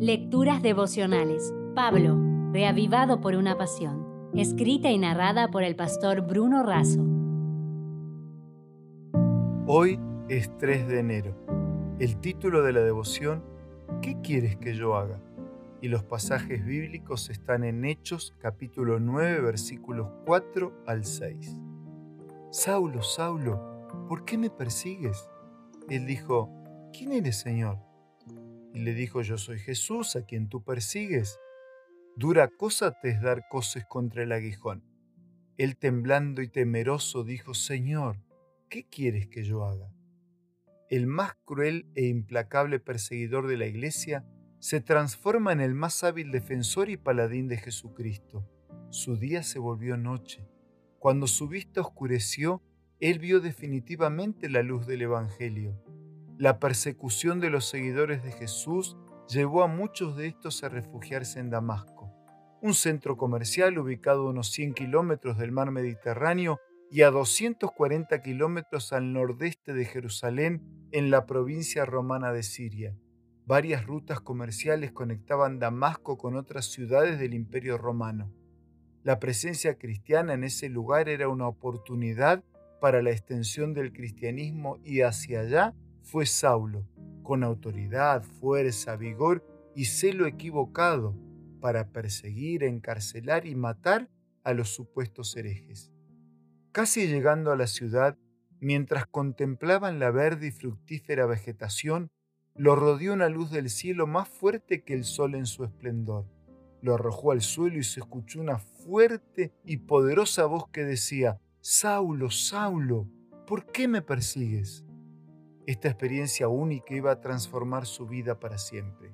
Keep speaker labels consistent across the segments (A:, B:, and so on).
A: Lecturas devocionales. Pablo, reavivado por una pasión. Escrita y narrada por el pastor Bruno Razo.
B: Hoy es 3 de enero. El título de la devoción, ¿Qué quieres que yo haga? Y los pasajes bíblicos están en Hechos capítulo 9 versículos 4 al 6. Saulo, Saulo, ¿por qué me persigues? Él dijo, ¿quién eres, Señor? Y le dijo, yo soy Jesús a quien tú persigues. Dura cosa te es dar coces contra el aguijón. Él temblando y temeroso dijo, Señor, ¿qué quieres que yo haga? El más cruel e implacable perseguidor de la iglesia se transforma en el más hábil defensor y paladín de Jesucristo. Su día se volvió noche. Cuando su vista oscureció, él vio definitivamente la luz del Evangelio la persecución de los seguidores de Jesús llevó a muchos de estos a refugiarse en Damasco, un centro comercial ubicado a unos 100 kilómetros del mar Mediterráneo y a 240 kilómetros al nordeste de Jerusalén, en la provincia romana de Siria. Varias rutas comerciales conectaban Damasco con otras ciudades del Imperio romano. La presencia cristiana en ese lugar era una oportunidad para la extensión del cristianismo y hacia allá fue Saulo, con autoridad, fuerza, vigor y celo equivocado para perseguir, encarcelar y matar a los supuestos herejes. Casi llegando a la ciudad, mientras contemplaban la verde y fructífera vegetación, lo rodeó una luz del cielo más fuerte que el sol en su esplendor. Lo arrojó al suelo y se escuchó una fuerte y poderosa voz que decía, Saulo, Saulo, ¿por qué me persigues? Esta experiencia única iba a transformar su vida para siempre.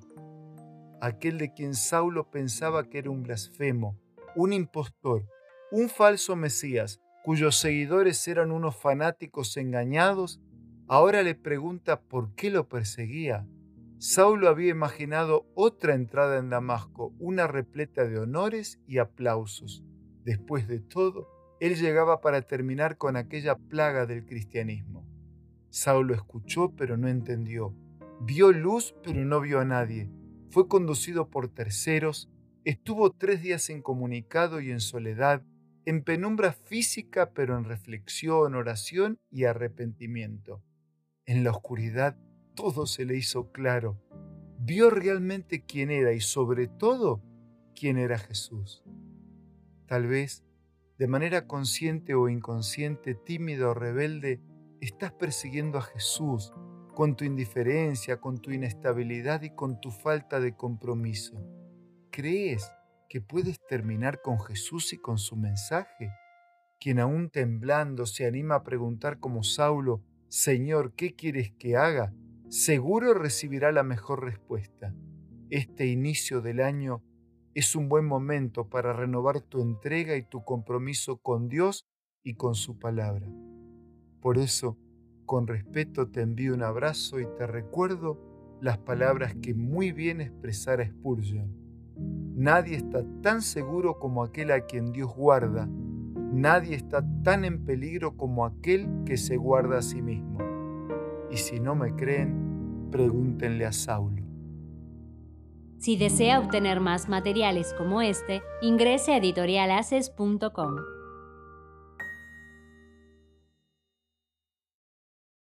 B: Aquel de quien Saulo pensaba que era un blasfemo, un impostor, un falso Mesías, cuyos seguidores eran unos fanáticos engañados, ahora le pregunta por qué lo perseguía. Saulo había imaginado otra entrada en Damasco, una repleta de honores y aplausos. Después de todo, él llegaba para terminar con aquella plaga del cristianismo. Saulo escuchó pero no entendió. Vio luz pero no vio a nadie. Fue conducido por terceros. Estuvo tres días incomunicado y en soledad, en penumbra física pero en reflexión, oración y arrepentimiento. En la oscuridad todo se le hizo claro. Vio realmente quién era y sobre todo quién era Jesús. Tal vez, de manera consciente o inconsciente, tímido o rebelde, estás persiguiendo a Jesús con tu indiferencia, con tu inestabilidad y con tu falta de compromiso. ¿Crees que puedes terminar con Jesús y con su mensaje? Quien aún temblando se anima a preguntar como Saulo, Señor, ¿qué quieres que haga? Seguro recibirá la mejor respuesta. Este inicio del año es un buen momento para renovar tu entrega y tu compromiso con Dios y con su palabra. Por eso, con respeto te envío un abrazo y te recuerdo las palabras que muy bien expresara Spurgeon. Nadie está tan seguro como aquel a quien Dios guarda. Nadie está tan en peligro como aquel que se guarda a sí mismo. Y si no me creen, pregúntenle a Saulo.
A: Si desea obtener más materiales como este, ingrese a editorialaces.com.